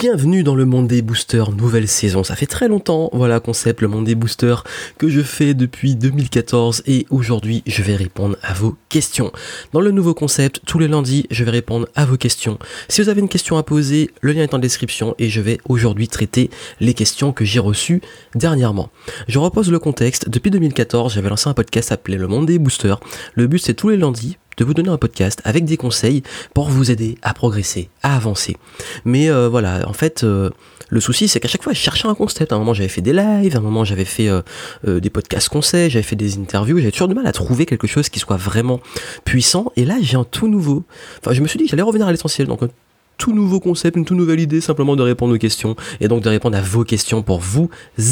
Bienvenue dans le monde des boosters, nouvelle saison. Ça fait très longtemps, voilà, concept, le monde des boosters que je fais depuis 2014 et aujourd'hui je vais répondre à vos questions. Dans le nouveau concept, tous les lundis, je vais répondre à vos questions. Si vous avez une question à poser, le lien est en description et je vais aujourd'hui traiter les questions que j'ai reçues dernièrement. Je repose le contexte. Depuis 2014, j'avais lancé un podcast appelé Le monde des boosters. Le but c'est tous les lundis de vous donner un podcast avec des conseils pour vous aider à progresser, à avancer. Mais euh, voilà, en fait, euh, le souci c'est qu'à chaque fois je cherchais un concept. À un moment j'avais fait des lives, à un moment j'avais fait euh, des podcasts conseils, j'avais fait des interviews, j'avais toujours du mal à trouver quelque chose qui soit vraiment puissant. Et là j'ai un tout nouveau. Enfin, je me suis dit j'allais revenir à l'essentiel. Donc tout nouveau concept, une toute nouvelle idée, simplement de répondre aux questions et donc de répondre à vos questions pour vous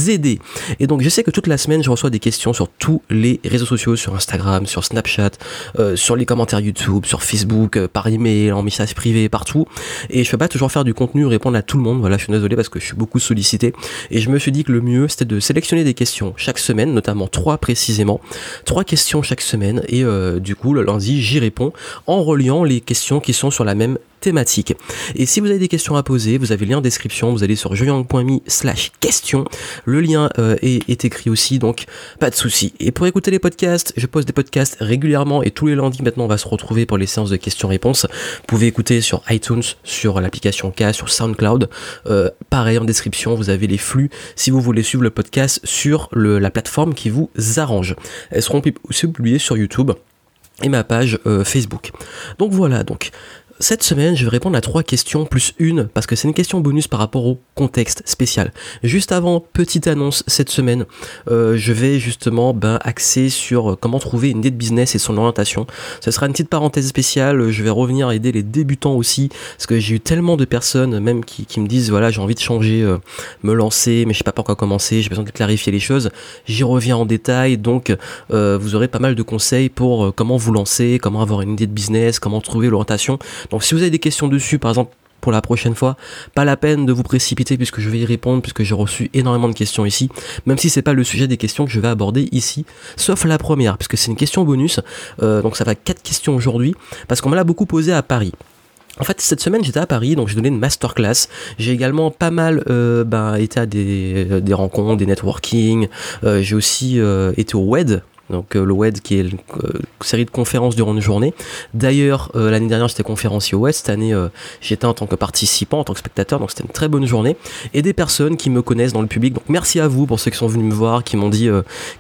aider. Et donc je sais que toute la semaine je reçois des questions sur tous les réseaux sociaux, sur Instagram, sur Snapchat, euh, sur les commentaires YouTube, sur Facebook, euh, par email, en message privé, partout. Et je peux pas toujours faire du contenu, répondre à tout le monde. Voilà, je suis désolé parce que je suis beaucoup sollicité. Et je me suis dit que le mieux c'était de sélectionner des questions chaque semaine, notamment trois précisément, trois questions chaque semaine. Et euh, du coup le lundi j'y réponds en reliant les questions qui sont sur la même thématique. Et si vous avez des questions à poser, vous avez le lien en description, vous allez sur joyang.me slash question. Le lien euh, est, écrit aussi, donc pas de souci. Et pour écouter les podcasts, je pose des podcasts régulièrement et tous les lundis maintenant on va se retrouver pour les séances de questions-réponses. Vous pouvez écouter sur iTunes, sur l'application K, sur SoundCloud. Euh, pareil en description, vous avez les flux si vous voulez suivre le podcast sur la plateforme qui vous arrange. Elles seront aussi publiées sur YouTube et ma page euh, Facebook. Donc voilà, donc cette semaine, je vais répondre à trois questions plus une, parce que c'est une question bonus par rapport au contexte spécial. Juste avant, petite annonce, cette semaine, euh, je vais justement ben, axer sur comment trouver une idée de business et son orientation. Ce sera une petite parenthèse spéciale, je vais revenir aider les débutants aussi, parce que j'ai eu tellement de personnes même qui, me disent, voilà, j'ai envie de changer, euh, me lancer, mais je sais pas par quoi commencer, j'ai besoin de clarifier les choses. J'y reviens en détail, donc euh, vous aurez pas mal de conseils pour comment vous lancer, comment avoir une idée de business, comment trouver l'orientation. Donc si vous avez des questions dessus, par exemple, pour la prochaine fois, pas la peine de vous précipiter puisque je vais y répondre puisque j'ai reçu énormément de questions ici, même si c'est pas le sujet des questions que je vais aborder ici, sauf la première puisque c'est une question bonus, euh, donc ça va quatre questions aujourd'hui parce qu'on me l'a beaucoup posé à Paris. En fait, cette semaine, j'étais à Paris, donc j'ai donné une masterclass. J'ai également pas mal euh, ben, été à des, euh, des rencontres, des networking. j'ai aussi été au WED, donc euh, le WED qui est une euh, série de conférences durant une journée. D'ailleurs, euh, l'année dernière j'étais conférencier au WED, cette année j'étais en tant que participant, en tant que spectateur, donc c'était une très bonne journée. Et des personnes qui me connaissent dans le public, donc merci à vous pour ceux qui sont venus me voir, qui m'ont dit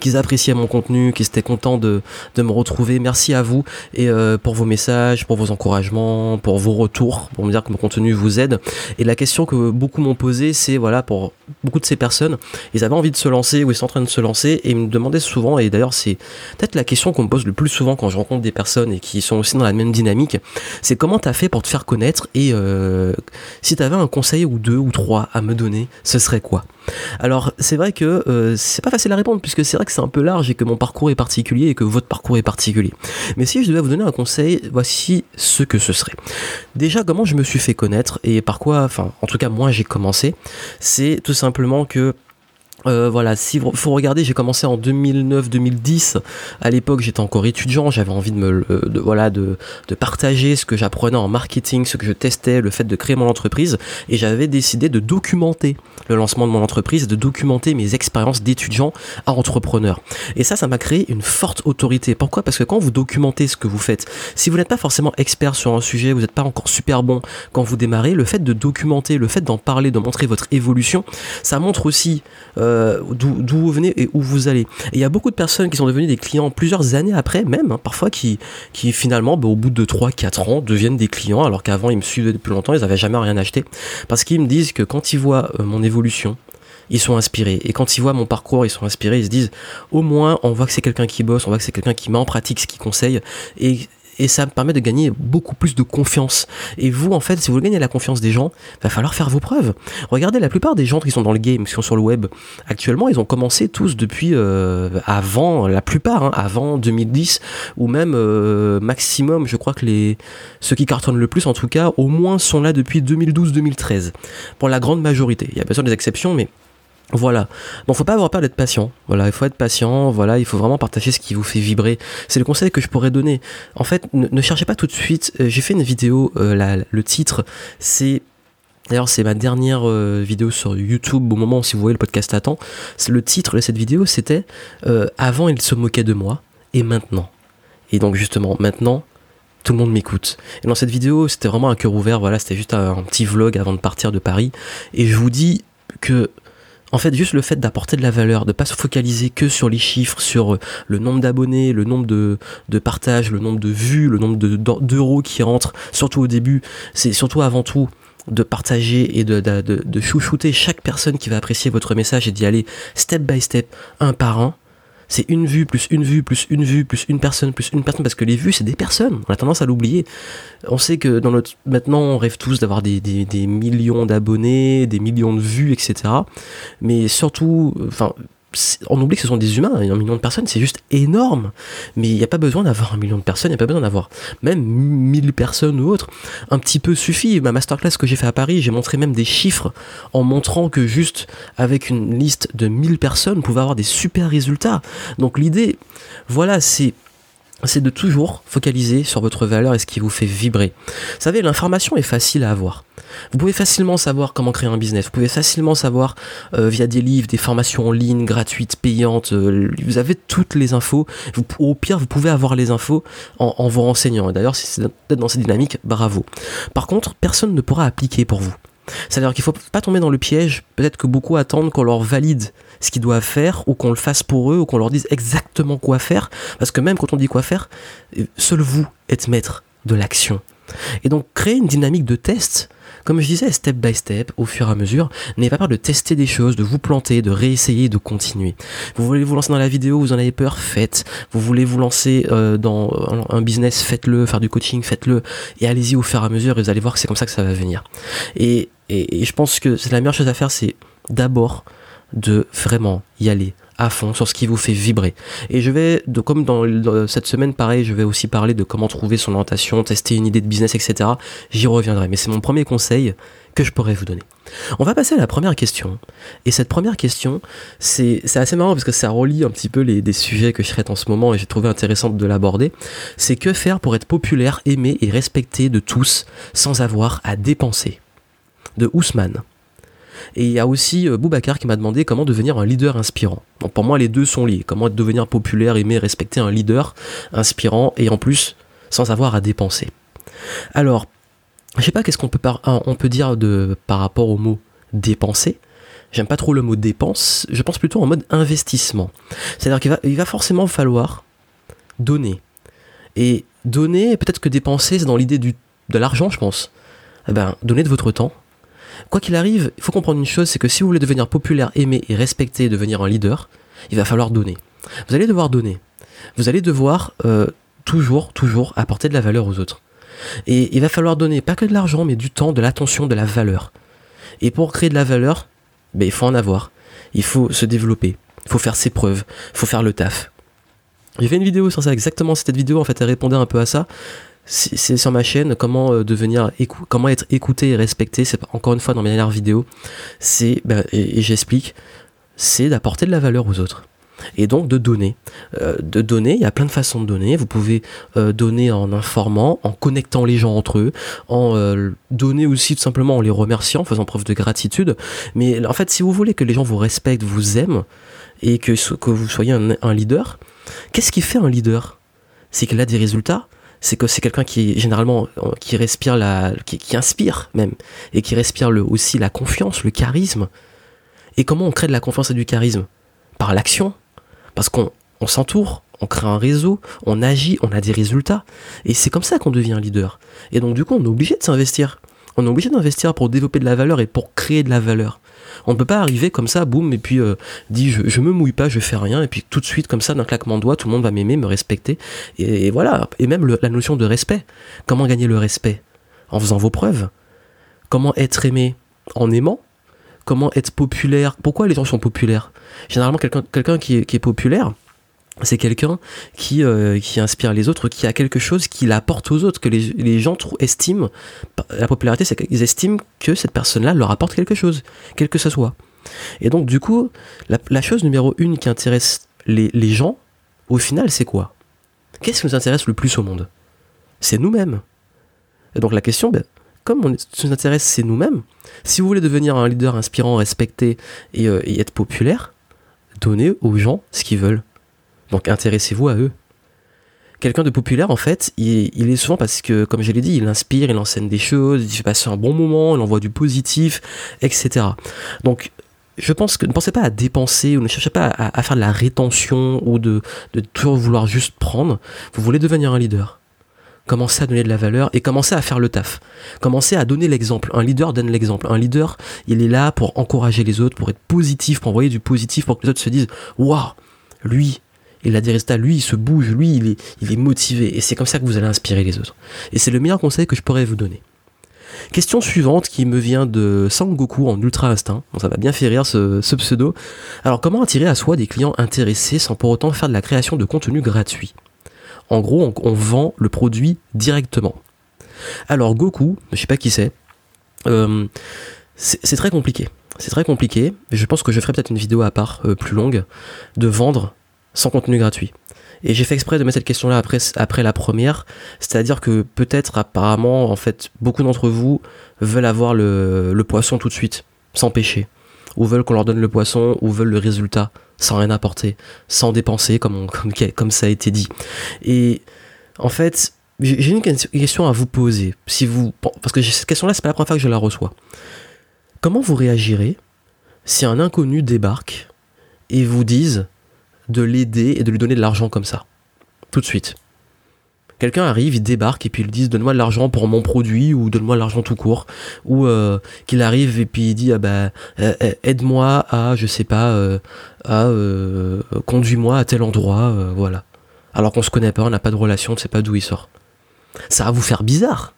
qu'ils appréciaient mon contenu, qu'ils étaient contents de, de, me retrouver. Merci à vous et pour vos messages, pour vos encouragements, pour vos retours, pour me dire que mon contenu vous aide. Et la question que beaucoup m'ont posée, c'est voilà, pour beaucoup de ces personnes, ils avaient envie de se lancer ou ils sont en train de se lancer et ils me demandaient souvent, et d'ailleurs c'est peut-être la question qu'on me pose le plus souvent quand je rencontre des personnes et qui sont aussi dans la même dynamique, c'est comment tu as fait pour te faire connaître et euh, si tu avais un conseil ou deux ou trois à me donner, ce serait quoi? Alors c'est vrai que euh, c'est pas facile à répondre puisque c'est vrai que c'est un peu large et que mon parcours est particulier et que votre parcours est particulier. Mais si je devais vous donner un conseil, voici ce que ce serait. Déjà comment je me suis fait connaître et par quoi, enfin en tout cas moi j'ai commencé, c'est tout simplement que euh, voilà, si faut regarder, j'ai commencé en 2009-2010. À l'époque, j'étais encore étudiant, j'avais envie de me, de, voilà, de, de partager ce que j'apprenais en marketing, ce que je testais, le fait de créer mon entreprise, et j'avais décidé de documenter le lancement de mon entreprise, de documenter mes expériences d'étudiant à entrepreneur. Et ça, ça m'a créé une forte autorité. Pourquoi? Parce que quand vous documentez ce que vous faites, si vous n'êtes pas forcément expert sur un sujet, vous n'êtes pas encore super bon quand vous démarrez, le fait de documenter, le fait d'en parler, de montrer votre évolution, ça montre aussi euh, euh, d'où vous venez et où vous allez. Et il y a beaucoup de personnes qui sont devenues des clients plusieurs années après, même, hein, parfois, qui, finalement, bah, au bout de 3-4 ans, deviennent des clients, alors qu'avant, ils me suivaient depuis longtemps, ils n'avaient jamais rien acheté. Parce qu'ils me disent que quand ils voient euh, mon évolution, ils sont inspirés. Et quand ils voient mon parcours, ils sont inspirés, ils se disent, au moins, on voit que c'est quelqu'un qui bosse, on voit que c'est quelqu'un qui met en pratique ce qu'il conseille. Et ça me permet de gagner beaucoup plus de confiance. Et vous, en fait, si vous voulez gagner la confiance des gens, va falloir faire vos preuves. Regardez, la plupart des gens qui sont dans le game, qui sont sur le web, actuellement, ils ont commencé tous depuis euh, avant, la plupart, hein, avant 2010, ou même euh, maximum, je crois que les ceux qui cartonnent le plus, en tout cas, au moins sont là depuis 2012-2013. Pour la grande majorité. Il y a bien sûr des exceptions, mais voilà. Donc faut pas avoir peur d'être patient. Voilà, il faut être patient. Voilà, il faut vraiment partager ce qui vous fait vibrer. C'est le conseil que je pourrais donner. En fait, ne, cherchez pas tout de suite. Euh, j'ai fait une vidéo. Euh, le titre, c'est D'ailleurs, c'est ma dernière euh, vidéo sur YouTube au moment où si vous voyez le podcast à temps. Le titre de cette vidéo, c'était Avant, il se moquait de moi, et maintenant. Et donc, justement, maintenant, tout le monde m'écoute. Et dans cette vidéo, c'était vraiment un cœur ouvert. Voilà, c'était juste un, un, petit vlog avant de partir de Paris. Et je vous dis que en fait, juste le fait d'apporter de la valeur, de pas se focaliser que sur les chiffres, sur euh, le nombre d'abonnés, le nombre de, partages, le nombre de vues, le nombre d'euros qui rentrent, surtout au début, c'est surtout avant tout de partager et de, de, de, chouchouter chaque personne qui va apprécier votre message et d'y aller step by step, un par un c'est une vue plus une vue plus une vue plus une personne plus une personne parce que les vues c'est des personnes. On a tendance à l'oublier. On sait que dans notre maintenant on rêve tous d'avoir des, millions d'abonnés des millions de vues etc mais surtout enfin on oublie que ce sont des humains, un million de personnes, c'est juste énorme. Mais il n'y a pas besoin d'avoir un million de personnes, il n'y a pas besoin d'avoir même 1000 personnes ou autre. Un petit peu suffit. Ma masterclass que j'ai fait à Paris, j'ai montré même des chiffres en montrant que juste avec une liste de 1000 personnes, on pouvait avoir des super résultats. Donc l'idée, voilà, c'est c'est de toujours focaliser sur votre valeur et ce qui vous fait vibrer. Vous savez, l'information est facile à avoir. Vous pouvez facilement savoir comment créer un business. Vous pouvez facilement savoir euh, via des livres, des formations en ligne gratuites, payantes. Euh, vous avez toutes les infos. au pire, vous pouvez avoir les infos en, vous renseignant. D'ailleurs, si c'est d'être dans cette dynamique, bravo. Par contre, personne ne pourra appliquer pour vous. C'est-à-dire qu'il ne faut pas tomber dans le piège, peut-être que beaucoup attendent qu'on leur valide ce qu'ils doivent faire, ou qu'on le fasse pour eux, ou qu'on leur dise exactement quoi faire, parce que même quand on dit quoi faire, seul vous êtes maître de l'action. Et donc créer une dynamique de test, comme je disais, step by step, au fur et à mesure, n'ayez pas peur de tester des choses, de vous planter, de réessayer, de continuer. Vous voulez vous lancer dans la vidéo, vous en avez peur, faites. Vous voulez vous lancer euh, dans un business, faites-le, faire du coaching, faites-le, et allez-y au fur et à mesure, et vous allez voir que c'est comme ça que ça va venir. Et, et, et je pense que c'est la meilleure chose à faire, c'est d'abord de vraiment y aller à fond sur ce qui vous fait vibrer. Et je vais, de, comme dans, cette semaine, pareil, je vais aussi parler de comment trouver son orientation, tester une idée de business, etc. J'y reviendrai, mais c'est mon premier conseil que je pourrais vous donner. On va passer à la première question. Et cette première question, c'est assez marrant parce que ça relie un petit peu les, des sujets que je traite en ce moment et j'ai trouvé intéressant de l'aborder. C'est que faire pour être populaire, aimé et respecté de tous sans avoir à dépenser. De Ousmane. Et il y a aussi euh, Boubacar qui m'a demandé comment devenir un leader inspirant. Pour moi, les deux sont liés. Comment devenir populaire, aimer, respecter un leader inspirant et en plus sans avoir à dépenser. Alors, je sais pas qu'est-ce qu'on peut, dire de, par rapport au mot dépenser. J'aime pas trop le mot dépense, je pense plutôt en mode investissement. C'est-à-dire qu'il va, va forcément falloir donner. Et donner, peut-être que dépenser, c'est dans l'idée de l'argent, je pense. Eh ben, donner de votre temps, Quoi qu'il arrive, il faut comprendre une chose, c'est que si vous voulez devenir populaire, aimé et respecté, devenir un leader, il va falloir donner. Vous allez devoir donner. Vous allez devoir euh, toujours, toujours apporter de la valeur aux autres. Et il va falloir donner pas que de l'argent, mais du temps, de l'attention, de la valeur. Et pour créer de la valeur, ben, il faut en avoir. Il faut se développer. Il faut faire ses preuves. Il faut faire le taf. J'ai fait une vidéo sur ça, exactement cette vidéo, en fait, elle répondait un peu à ça. C'est sur ma chaîne comment euh, devenir comment être écouté et respecté c'est encore une fois dans mes dernières vidéos. C'est ben, et, j'explique c'est d'apporter de la valeur aux autres. Et donc de donner. Euh, de donner il y a plein de façons de donner. Vous pouvez euh, donner en informant en connectant les gens entre eux en donner aussi tout simplement en les remerciant en faisant preuve de gratitude. Mais en fait si vous voulez que les gens vous respectent vous aiment et que, que vous soyez un, leader qu'est-ce qui fait un leader? C'est qu'il a des résultats c'est que c'est quelqu'un qui généralement qui respire la qui, inspire même et qui respire le, aussi la confiance le charisme. Et comment on crée de la confiance et du charisme? Par l'action. Parce qu'on on s'entoure on crée un réseau on agit on a des résultats. Et c'est comme ça qu'on devient leader. Et donc du coup on est obligé de s'investir. On est obligé d'investir pour développer de la valeur et pour créer de la valeur. On ne peut pas arriver comme ça, boum, et puis euh, dit je, je me mouille pas, je fais rien, et puis tout de suite, comme ça, d'un claquement de doigts, tout le monde va m'aimer, me respecter. Et, voilà. Et même la notion de respect. Comment gagner le respect? En faisant vos preuves. Comment être aimé? En aimant. Comment être populaire? Pourquoi les gens sont populaires? Généralement, quelqu'un qui est populaire, c'est quelqu'un qui, euh, qui inspire les autres, qui a quelque chose qui l'apporte aux autres, que les, les gens estiment. La popularité, c'est qu'ils estiment que cette personne-là leur apporte quelque chose, quel que ce soit. Et donc, du coup, la, chose numéro une qui intéresse les, les gens, au final, c'est quoi? Qu'est-ce qui nous intéresse le plus au monde? C'est nous-mêmes. Et donc, la question, ben, comme on, ce qui nous intéresse, c'est nous-mêmes, si vous voulez devenir un leader inspirant, respecté et, euh, et être populaire, donnez aux gens ce qu'ils veulent donc intéressez-vous à eux. Quelqu'un de populaire, en fait, il, est souvent parce que, comme je l'ai dit, il inspire, il enseigne des choses, il fait passer un bon moment, il envoie du positif, etc. Donc, je pense que ne pensez pas à dépenser ou ne cherchez pas à, faire de la rétention ou de, de toujours vouloir juste prendre. Vous voulez devenir un leader. Commencez à donner de la valeur et commencez à faire le taf. Commencez à donner l'exemple. Un leader donne l'exemple. Un leader, il est là pour encourager les autres, pour être positif, pour envoyer du positif, pour que les autres se disent Waouh, lui, et la résultats, lui, il se bouge, lui, il est, il motivé. Et c'est comme ça que vous allez inspirer les autres. Et c'est le meilleur conseil que je pourrais vous donner. Question suivante qui me vient de Sangoku en Ultra Instinct. Ça va bien faire rire ce, pseudo. Alors, comment attirer à soi des clients intéressés sans pour autant faire de la création de contenu gratuit? En gros, on, vend le produit directement. Alors, Goku, je sais pas qui c'est, euh, c'est très compliqué. C'est très compliqué. Je pense que je ferai peut-être une vidéo à part, euh, plus longue, de vendre sans contenu gratuit. Et j'ai fait exprès de mettre cette question-là après, après la première, c'est-à-dire que peut-être apparemment, en fait, beaucoup d'entre vous veulent avoir le, poisson tout de suite, sans péché, ou veulent qu'on leur donne le poisson, ou veulent le résultat, sans rien apporter, sans dépenser, comme, comme, comme ça a été dit. Et en fait, j'ai une question à vous poser, si vous, parce que cette question-là, c'est pas la première fois que je la reçois. Comment vous réagirez si un inconnu débarque et vous dise de l'aider et de lui donner de l'argent comme ça. Tout de suite. Quelqu'un arrive, il débarque et puis il dit donne-moi de l'argent pour mon produit ou donne-moi de l'argent tout court. Ou euh, qu'il arrive et puis il dit ah bah euh, euh, aide-moi à je sais pas à conduis-moi à tel endroit voilà. Alors qu'on se connaît pas, on n'a pas de relation, on ne sait pas d'où il sort. Ça va vous faire bizarre.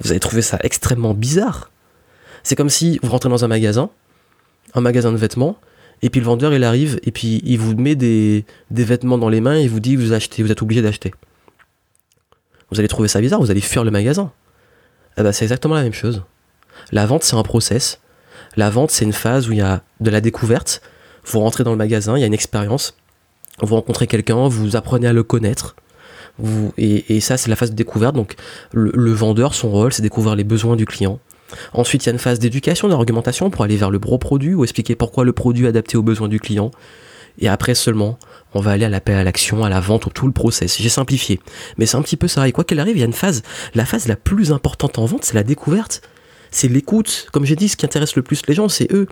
Vous allez trouver ça extrêmement bizarre. C'est comme si vous rentrez dans un magasin, un magasin de vêtements, et puis le vendeur, il arrive et puis il vous met des, vêtements dans les mains et vous dit vous achetez, vous êtes obligé d'acheter. Vous allez trouver ça bizarre, vous allez fuir le magasin. Eh ben, c'est exactement la même chose. La vente, c'est un process. La vente, c'est une phase où il y a de la découverte. Vous rentrez dans le magasin, il y a une expérience. Vous rencontrez quelqu'un, vous apprenez à le connaître. Et, ça, c'est la phase de découverte. Donc, le vendeur, son rôle, c'est découvrir les besoins du client Ensuite, il y a une phase d'éducation, d'argumentation pour aller vers le gros produit ou expliquer pourquoi le produit est adapté aux besoins du client. Et après seulement, on va aller à l'appel à l'action, à la vente, au tout le process. J'ai simplifié. Mais c'est un petit peu ça. Et quoi qu'il arrive, il y a une phase, la phase la plus importante en vente, c'est la découverte. C'est l'écoute. Comme j'ai dit, ce qui intéresse le plus les gens, c'est eux.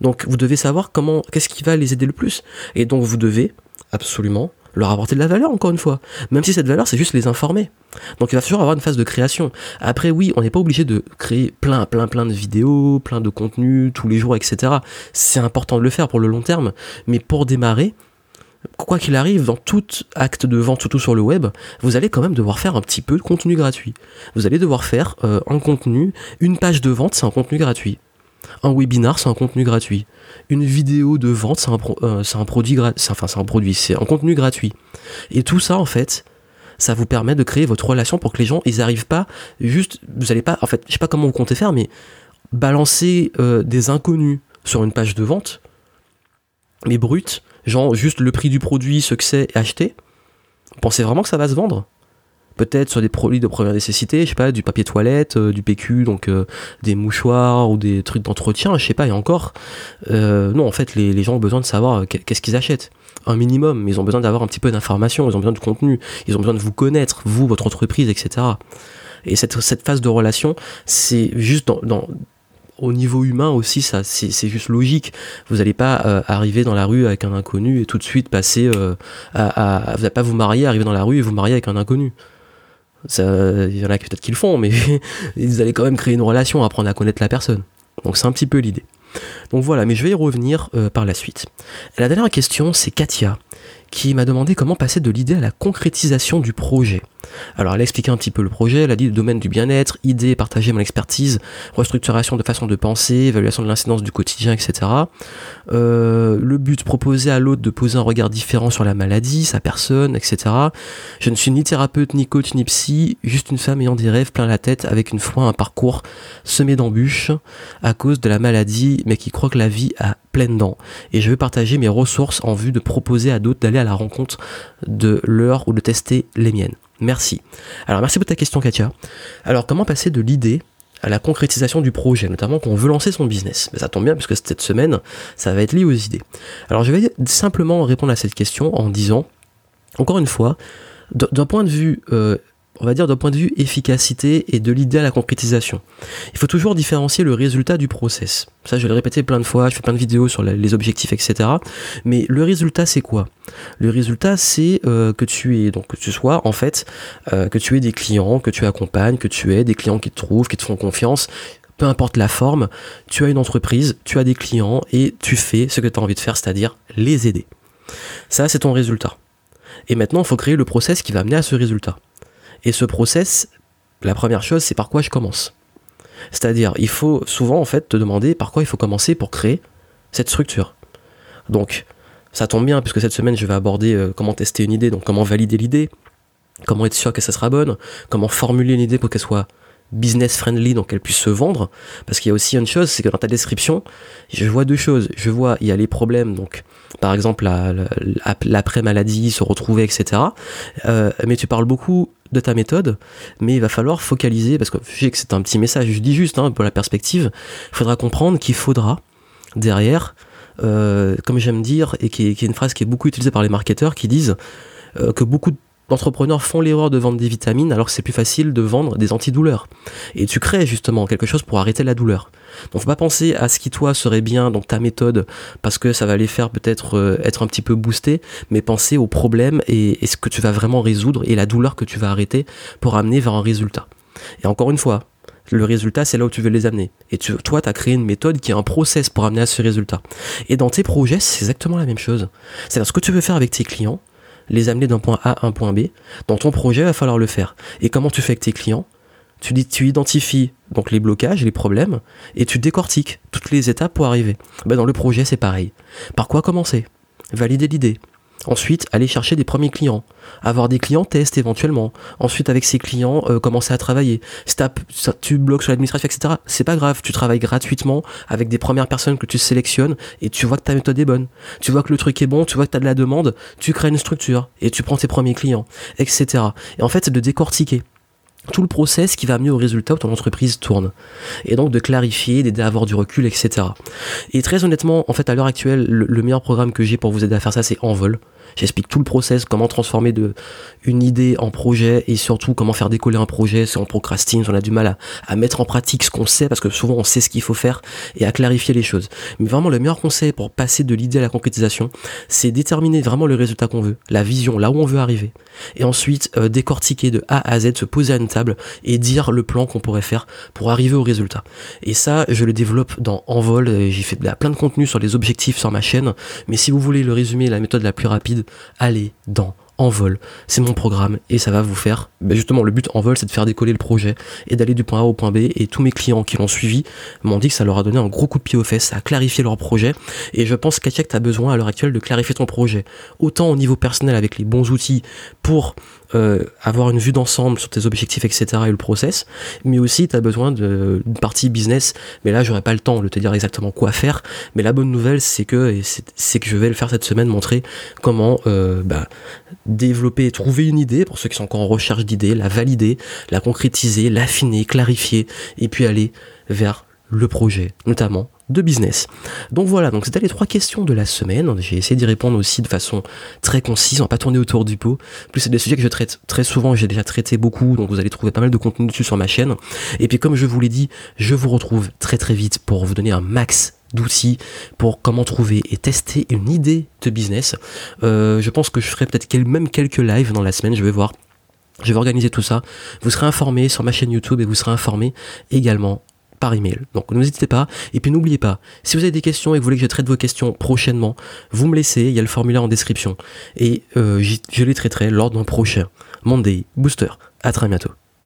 Donc vous devez savoir comment, qu'est-ce qui va les aider le plus. Et donc vous devez absolument leur apporter de la valeur, encore une fois. Même si cette valeur, c'est juste les informer. Donc il va toujours avoir une phase de création. Après, oui, on n'est pas obligé de créer plein, plein, plein de vidéos, plein de contenus tous les jours, etc. C'est important de le faire pour le long terme. Mais pour démarrer, quoi qu'il arrive, dans tout acte de vente, surtout sur le web, vous allez quand même devoir faire un petit peu de contenu gratuit. Vous allez devoir faire euh, un contenu, une page de vente, c'est un contenu gratuit. Un webinar, c'est un contenu gratuit. Une vidéo de vente, c'est un, euh, un, produit enfin c'est un produit, c'est un contenu gratuit. Et tout ça, en fait, ça vous permet de créer votre relation pour que les gens, ils arrivent pas juste, vous allez pas, en fait, je sais pas comment vous comptez faire, mais balancer euh, des inconnus sur une page de vente, mais brut, genre juste le prix du produit, ce que c'est, acheter. Vous pensez vraiment que ça va se vendre? Peut-être sur des produits de première nécessité, je sais pas, du papier toilette, euh, du PQ, donc euh, des mouchoirs ou des trucs d'entretien, je sais pas, et encore. Euh, non, en fait, les, gens ont besoin de savoir qu'est-ce qu'ils achètent. Un minimum, ils ont besoin d'avoir un petit peu d'informations, ils ont besoin de contenu, ils ont besoin de vous connaître, vous, votre entreprise, etc. Et cette, phase de relation, c'est juste au niveau humain aussi, ça, c'est juste logique. Vous n'allez pas arriver dans la rue avec un inconnu et tout de suite passer à, vous n'allez pas vous marier, arriver dans la rue et vous marier avec un inconnu Il y en a peut-être qui le font, mais vous allez quand même créer une relation, apprendre à connaître la personne. Donc c'est un petit peu l'idée. Donc voilà, mais je vais y revenir euh, par la suite. la dernière question, c'est Katia qui m'a demandé comment passer de l'idée à la concrétisation du projet. Alors elle a expliqué un petit peu le projet, elle a dit le domaine du bien-être, idée, partager mon expertise, restructuration de façon de penser, évaluation de l'incidence du quotidien, etc. Euh, le but, proposer à l'autre de poser un regard différent sur la maladie, sa personne, etc. Je ne suis ni thérapeute, ni coach, ni psy, juste une femme ayant des rêves plein la tête avec une foi, un parcours semé d'embûches à cause de la maladie, mais qui croit que la vie a pleine dents. Et je veux partager mes ressources en vue de proposer à d'autres d'aller à la rencontre de leur ou de tester les miennes. Merci. Alors merci pour ta question Katia. Alors comment passer de l'idée à la concrétisation du projet, notamment quand on veut lancer son business? Mais ça tombe bien puisque cette semaine, ça va être lié aux idées. Alors je vais simplement répondre à cette question en disant, encore une fois, d'un point de vue euh, on va dire d'un point de vue efficacité et de l'idée à la concrétisation. Il faut toujours différencier le résultat du process. Ça, je vais le répéter plein de fois, je fais plein de vidéos sur les objectifs, etc. Mais le résultat, c'est quoi? Le résultat, c'est euh, que tu es, donc que tu sois en fait, euh, que tu aies des clients, que tu accompagnes, que tu aies des clients qui te trouvent, qui te font confiance, peu importe la forme, tu as une entreprise, tu as des clients et tu fais ce que tu as envie de faire, c'est-à-dire les aider. Ça, c'est ton résultat. Et maintenant, il faut créer le process qui va amener à ce résultat. Et ce process, la première chose, c'est par quoi je commence. C'est-à-dire, il faut souvent en fait te demander par quoi il faut commencer pour créer cette structure. Donc, ça tombe bien puisque cette semaine je vais aborder euh, comment tester une idée, donc comment valider l'idée, comment être sûr que ça sera bonne, comment formuler une idée pour qu'elle soit business friendly, donc qu'elle puisse se vendre. Parce qu'il y a aussi une chose, c'est que dans ta description, je vois deux choses. Je vois, il y a les problèmes, donc par exemple l'après-maladie, se retrouver, etc. Euh, mais tu parles beaucoup de ta méthode, mais il va falloir focaliser, parce que je sais que c'est un petit message, je dis juste hein, pour la perspective, faudra comprendre qu'il faudra derrière, euh, comme j'aime dire, et qui est, qui est, une phrase qui est beaucoup utilisée par les marketeurs, qui disent euh, que beaucoup de d'entrepreneurs font l'erreur de vendre des vitamines alors que c'est plus facile de vendre des antidouleurs. Et tu crées justement quelque chose pour arrêter la douleur. Donc faut pas penser à ce qui toi serait bien, donc ta méthode, parce que ça va les faire peut-être euh, être un petit peu boosté, mais penser au problème et, ce que tu vas vraiment résoudre et la douleur que tu vas arrêter pour amener vers un résultat. Et encore une fois, le résultat, c'est là où tu veux les amener. Et toi, tu as créé une méthode qui est un process pour amener à ce résultat. Et dans tes projets, c'est exactement la même chose. C'est-à-dire ce que tu veux faire avec tes clients, les amener d'un point A à un point B. Dans ton projet, il va falloir le faire. Et comment tu fais avec tes clients? Tu, identifies donc les blocages, les problèmes, et tu décortiques toutes les étapes pour arriver. Ben dans le projet, c'est pareil. Par quoi commencer? Valider l'idée, Ensuite, aller chercher des premiers clients, avoir des clients tests éventuellement. Ensuite, avec ces clients, euh, commencer à travailler. Si tu bloques sur l'administration, etc., c'est pas grave. Tu travailles gratuitement avec des premières personnes que tu sélectionnes et tu vois que ta méthode est bonne. Tu vois que le truc est bon, tu vois que tu as de la demande, tu crées une structure et tu prends tes premiers clients, etc. Et en fait, c'est de décortiquer tout le process qui va amener au résultat où ton entreprise tourne. Et donc de clarifier, d'aider à avoir du recul, etc. Et très honnêtement, en fait, à l'heure actuelle, le, le meilleur programme que j'ai pour vous aider à faire ça, c'est Envol. J'explique tout le process, comment transformer une idée en projet et surtout comment faire décoller un projet si on procrastine, si on a du mal à, mettre en pratique ce qu'on sait parce que souvent on sait ce qu'il faut faire et à clarifier les choses. Mais vraiment le meilleur conseil pour passer de l'idée à la concrétisation, c'est déterminer vraiment le résultat qu'on veut, la vision, là où on veut arriver. Et ensuite euh, décortiquer de A à Z, se poser à une table et dire le plan qu'on pourrait faire pour arriver au résultat. Et ça, je le développe dans Envol, j'ai fait plein de contenu sur les objectifs sur ma chaîne, mais si vous voulez le résumer, la méthode la plus rapide, allez dans en vol. C'est mon programme et ça va vous faire. Ben justement, le but en vol, c'est de faire décoller le projet et d'aller du point A au point B. Et tous mes clients qui l'ont suivi m'ont dit que ça leur a donné un gros coup de pied aux fesses, ça a clarifié leur projet. Et je pense qu'Atiak, tu as besoin à l'heure actuelle de clarifier ton projet. Autant au niveau personnel avec les bons outils pour euh, avoir une vue d'ensemble sur tes objectifs, etc. et le process, mais aussi tu as besoin d'une partie business. Mais là, j'aurais pas le temps de te dire exactement quoi faire. Mais la bonne nouvelle, c'est que c'est que je vais le faire cette semaine, montrer comment euh, bah, développer, trouver une idée pour ceux qui sont encore en recherche d'idées, la valider, la concrétiser, l'affiner, clarifier, et puis aller vers le projet, notamment de business. Donc voilà, donc c'était les trois questions de la semaine. J'ai essayé d'y répondre aussi de façon très concise, on va pas tourner autour du pot. plus, c'est des sujets que je traite très souvent, j'ai déjà traité beaucoup, donc vous allez trouver pas mal de contenu dessus sur ma chaîne. Et puis comme je vous l'ai dit, je vous retrouve très très vite pour vous donner un max d'outils pour comment trouver et tester une idée de business. Euh, je pense que je ferai peut-être même quelques lives dans la semaine, je vais voir Je vais organiser tout ça. Vous serez informé sur ma chaîne YouTube et vous serez informé également email. Donc n'hésitez pas. Et puis n'oubliez pas, si vous avez des questions et que vous voulez que je traite vos questions prochainement, vous me laissez, il y a le formulaire en description. Et euh, je les traiterai lors d'un prochain Monday Booster. À très bientôt.